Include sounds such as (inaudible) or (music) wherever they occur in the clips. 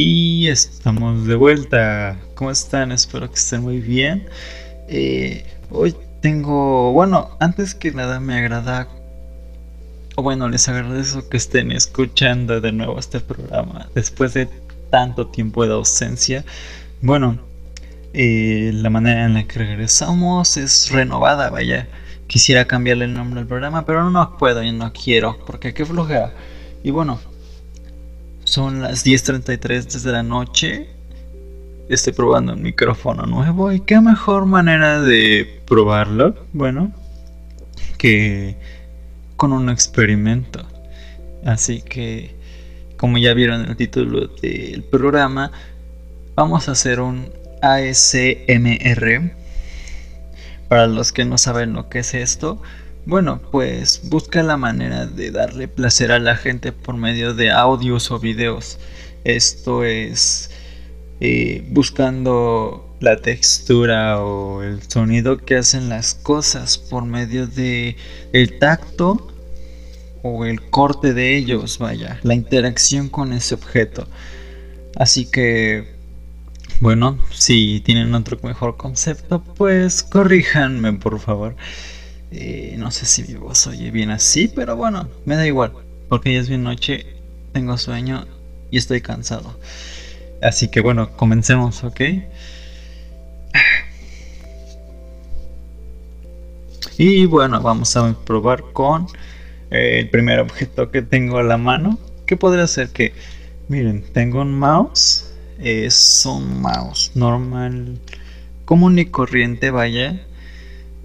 Y estamos de vuelta. ¿Cómo están? Espero que estén muy bien. Eh, hoy tengo, bueno, antes que nada me agrada, o bueno, les agradezco que estén escuchando de nuevo este programa después de tanto tiempo de ausencia. Bueno, eh, la manera en la que regresamos es renovada, vaya. Quisiera cambiarle el nombre al programa, pero no puedo y no quiero, porque qué flojera. Y bueno, son las 10.33 desde la noche. Estoy probando un micrófono nuevo y qué mejor manera de probarlo, bueno, que con un experimento. Así que, como ya vieron el título del programa, vamos a hacer un ASMR. Para los que no saben lo que es esto, bueno, pues busca la manera de darle placer a la gente por medio de audios o videos. Esto es eh, buscando la textura o el sonido que hacen las cosas por medio de el tacto o el corte de ellos, vaya, la interacción con ese objeto. Así que bueno, si tienen otro mejor concepto, pues corríjanme por favor. Eh, no sé si mi voz oye bien así, pero bueno, me da igual, porque ya es bien noche, tengo sueño y estoy cansado. Así que bueno, comencemos, ¿ok? Y bueno, vamos a probar con eh, el primer objeto que tengo a la mano. ¿Qué podría ser que, miren, tengo un mouse es un mouse normal, común y corriente, vaya.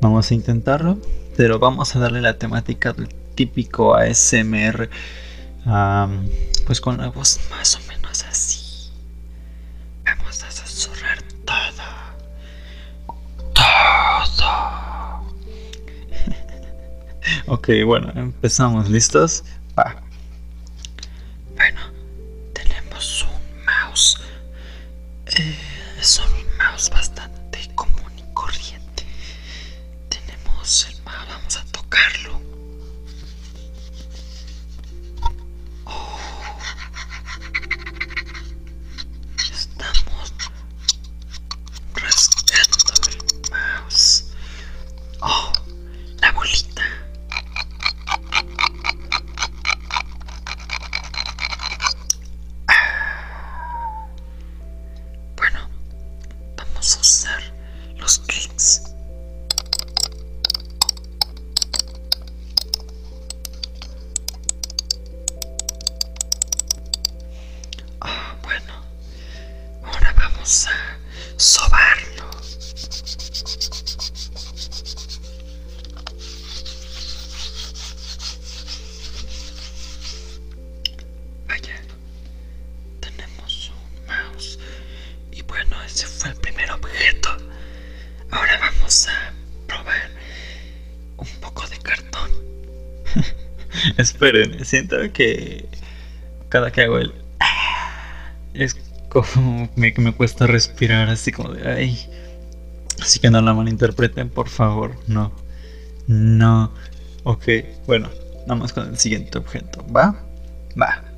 Vamos a intentarlo, pero vamos a darle la temática del típico ASMR, pues con la voz más o menos así. Vamos a susurrar todo, todo. (laughs) ok, bueno, empezamos, ¿listos? Va. (laughs) Esperen, siento que cada que hago el... Es como me, me cuesta respirar así como de... Ay. Así que no la malinterpreten, por favor. No. No. Ok, bueno, vamos con el siguiente objeto. ¿Va? Va.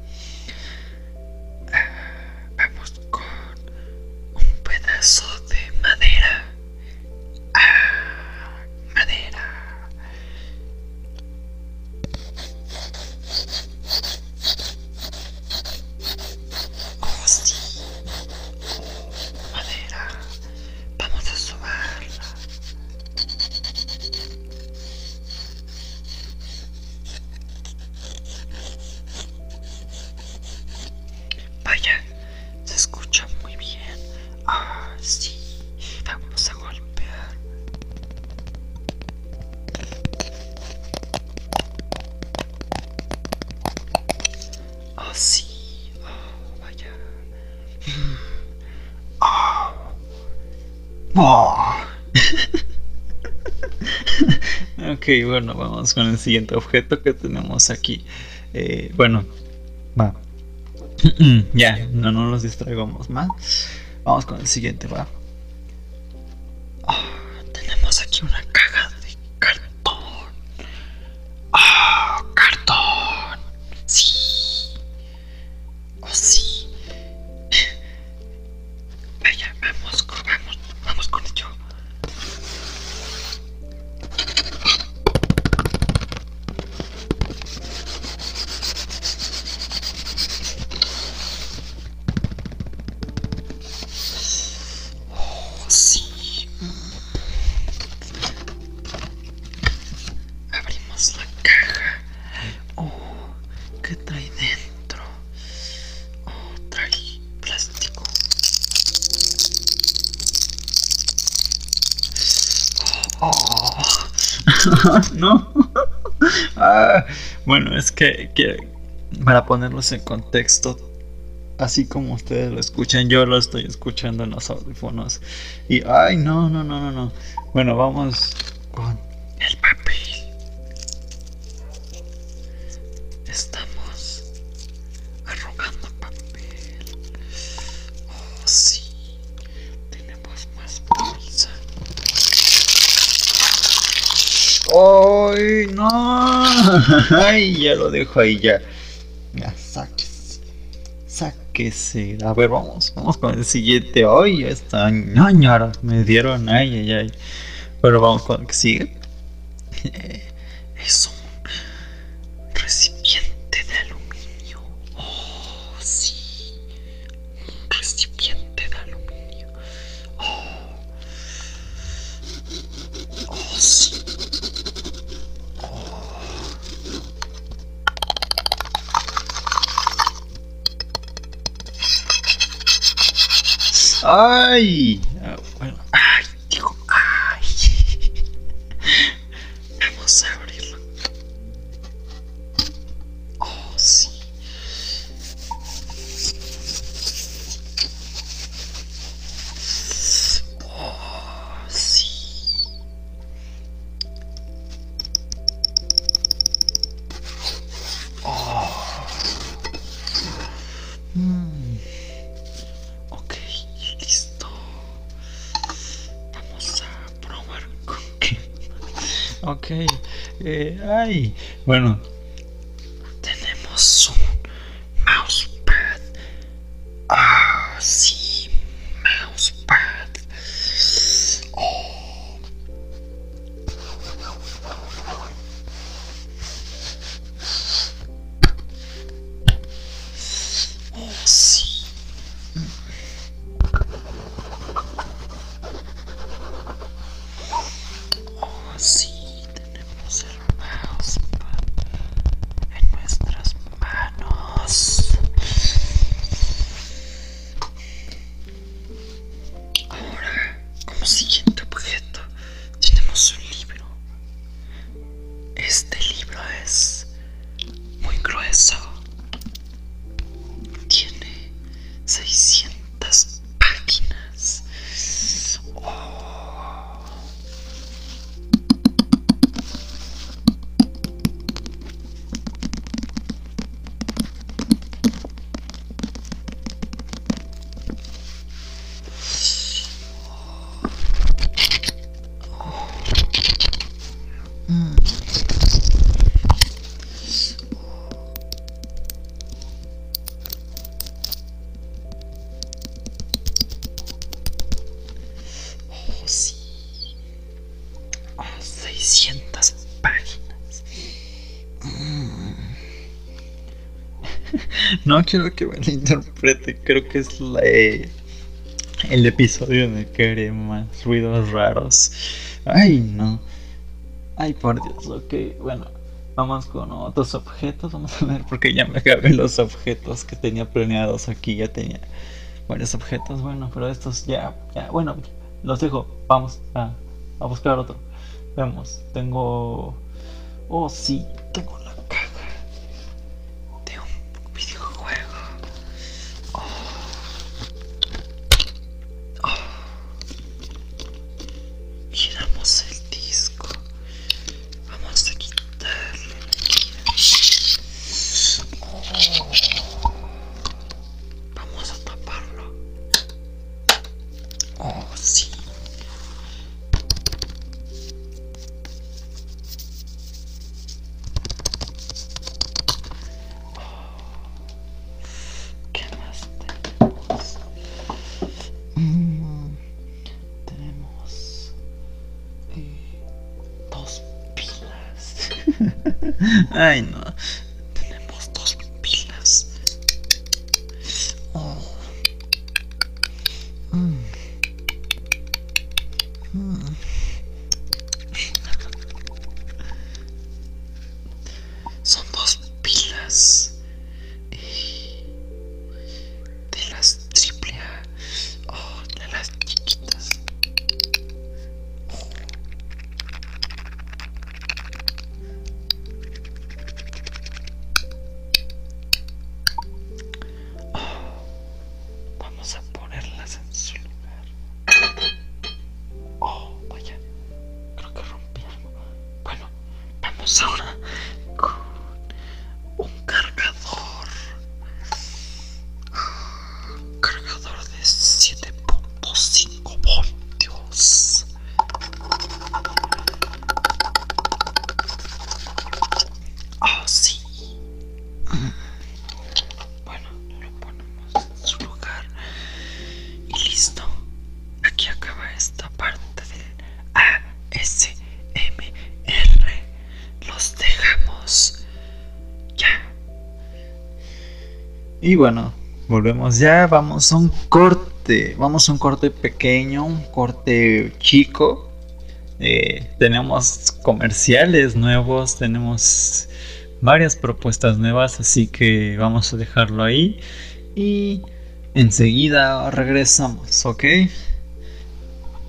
Bueno, vamos con el siguiente objeto que tenemos aquí. Eh, bueno, va. (clears throat) ya, no, no nos distraigamos más. Vamos con el siguiente, va. (laughs) no. Ah, bueno, es que, que para ponerlos en contexto, así como ustedes lo escuchan, yo lo estoy escuchando en los audífonos. Y, ay, no, no, no, no, no. Bueno, vamos con el papel. Estamos ¡Ay, no! (laughs) ¡Ay, ya lo dejo ahí ya! Ya, sáquese. Sáquese. A ver, vamos. Vamos con el siguiente. ¡Ay, esta ñañara! Me dieron. ¡Ay, ay, ay! Pero vamos con el que sigue. ¡Ay! Ay, bueno, No quiero que me interprete. Creo que es eh, el episodio de que más ruidos raros. Ay, no. Ay, por Dios. Ok, bueno. Vamos con otros objetos. Vamos a ver porque ya me acabé los objetos que tenía planeados aquí. Ya tenía varios objetos. Bueno, pero estos ya, ya bueno, los dejo. Vamos a, a buscar otro. Veamos. Tengo. Oh, sí, tengo Ay, Silver. Y bueno, volvemos ya. Vamos a un corte. Vamos a un corte pequeño, un corte chico. Eh, tenemos comerciales nuevos, tenemos varias propuestas nuevas, así que vamos a dejarlo ahí y enseguida regresamos, ¿ok?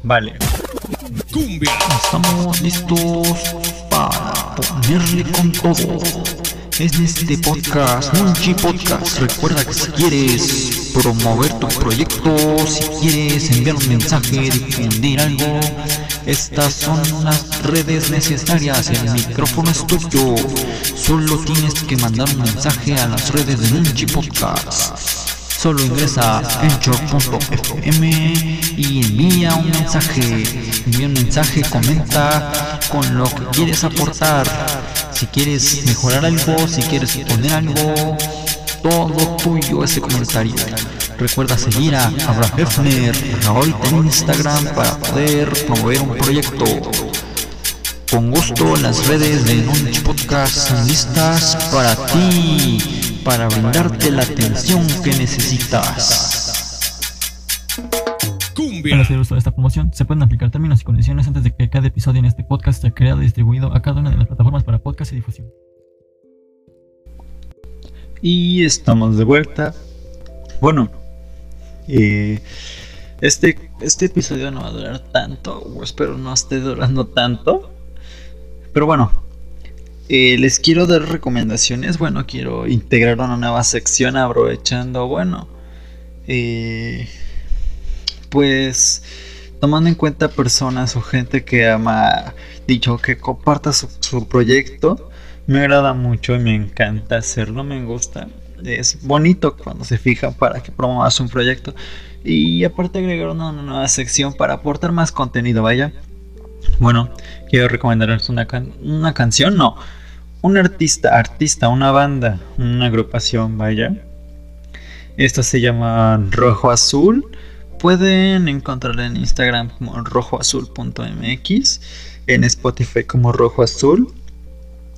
Vale. Estamos listos para ponerle con todo. Es de este podcast, Munchi Podcast. Recuerda que si quieres promover tu proyecto, si quieres enviar un mensaje, difundir algo, estas son las redes necesarias. El micrófono es tuyo. Solo tienes que mandar un mensaje a las redes de Munchi Podcast. Solo ingresa a anchor.fm y envía un mensaje. Envía un mensaje, comenta con lo que quieres aportar. Si quieres mejorar algo, si quieres poner algo, todo tuyo ese comentario. Recuerda seguir a Abraham Hefner ahorita en Instagram para poder promover un proyecto. Con gusto las redes de Nunchi Podcast están listas para ti, para brindarte la atención que necesitas. Para hacer uso de esta promoción, se pueden aplicar términos y condiciones antes de que cada episodio en este podcast sea creado y distribuido a cada una de las plataformas para podcast y difusión. Y estamos de vuelta. Bueno, eh, este, este episodio no va a durar tanto, espero no esté durando tanto. Pero bueno, eh, les quiero dar recomendaciones. Bueno, quiero integrar una nueva sección aprovechando, bueno, eh, pues tomando en cuenta personas o gente que ama, dicho que comparta su, proyecto. Me agrada mucho y me encanta hacerlo, me gusta. Es bonito cuando se fija para que promuevas un proyecto. Y aparte agregar una, una nueva sección para aportar más contenido, vaya. Bueno, quiero recomendarles una, can una canción, no. Un artista, artista, una banda, una agrupación, vaya. Esta se llama Rojo Azul. Pueden encontrarla en Instagram como rojoazul.mx, en Spotify como Rojo Azul,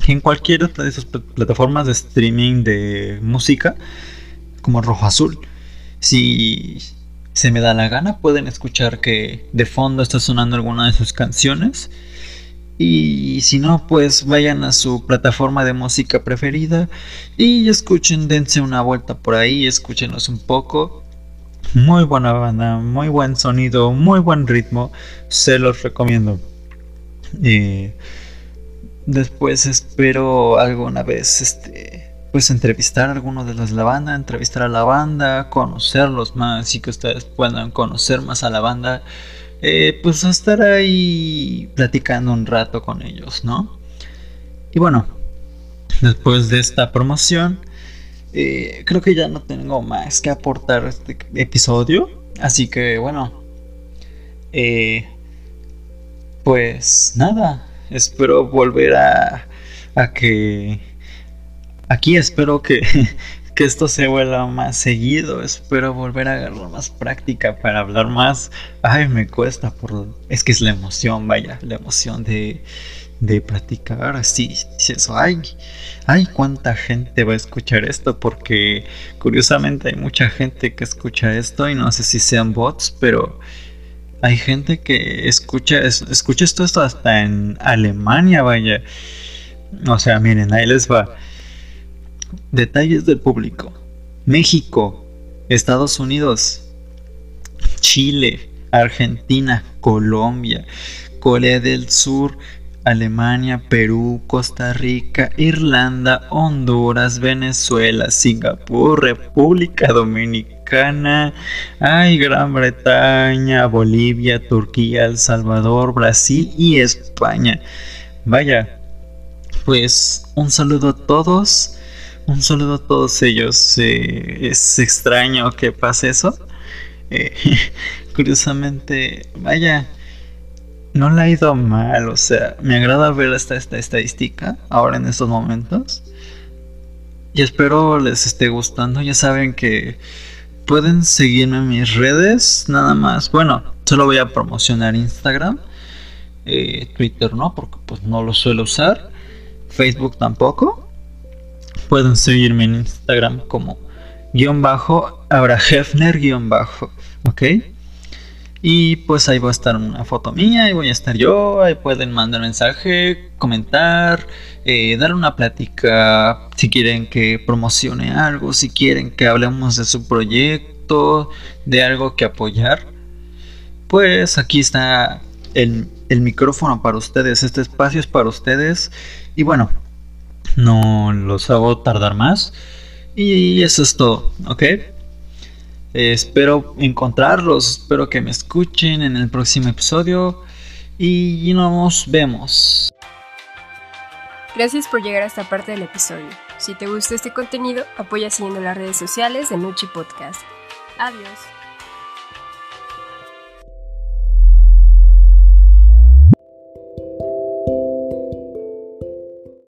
y en cualquiera de esas pl- plataformas de streaming de música como Rojo Azul. Si se me da la gana, pueden escuchar que de fondo está sonando alguna de sus canciones. Y si no, pues vayan a su plataforma de música preferida y escuchen, dense una vuelta por ahí, escúchenos un poco. Muy buena banda, muy buen sonido, muy buen ritmo, se los recomiendo. Eh, después espero alguna vez este pues entrevistar a alguno de los de la banda, entrevistar a la banda, conocerlos más y que ustedes puedan conocer más a la banda. Eh, pues estar ahí platicando un rato con ellos, ¿no? Y bueno, después de esta promoción, eh, creo que ya no tengo más que aportar este episodio. Así que bueno, eh, pues nada, espero volver a, a que... Aquí espero que, (laughs) que esto se vuelva más seguido. Espero volver a agarrar más práctica para hablar más. Ay, me cuesta por... Es que es la emoción, vaya, la emoción de, de platicar así. Dices, ay, ay, cuánta gente va a escuchar esto. Porque curiosamente hay mucha gente que escucha esto y no sé si sean bots, pero hay gente que escucha, es- escucha esto, esto hasta en Alemania, vaya. O sea, miren, ahí les va. Detalles del público. México, Estados Unidos, Chile, Argentina, Colombia, Corea del Sur, Alemania, Perú, Costa Rica, Irlanda, Honduras, Venezuela, Singapur, República Dominicana, ay, Gran Bretaña, Bolivia, Turquía, El Salvador, Brasil y España. Vaya, pues un saludo a todos. Un saludo a todos ellos. Eh, es extraño que pase eso. Eh, (laughs) curiosamente, vaya, no le ha ido mal. O sea, me agrada ver esta, esta estadística ahora en estos momentos. Y espero les esté gustando. Ya saben que pueden seguirme en mis redes. Nada más. Bueno, solo voy a promocionar Instagram. Eh, Twitter no, porque pues no lo suelo usar. Facebook tampoco. Pueden seguirme en Instagram como guion bajo, Abra Hefner guion bajo. ¿Ok? Y pues ahí va a estar una foto mía, ahí voy a estar yo, ahí pueden mandar mensaje, comentar, eh, dar una plática si quieren que promocione algo, si quieren que hablemos de su proyecto, de algo que apoyar. Pues aquí está el, el micrófono para ustedes, este espacio es para ustedes. Y bueno, no los hago tardar más. Y eso es todo, ¿ok? Espero encontrarlos, espero que me escuchen en el próximo episodio y nos vemos. Gracias por llegar a esta parte del episodio. Si te gusta este contenido, apoya siguiendo las redes sociales de Nuchi Podcast. Adiós.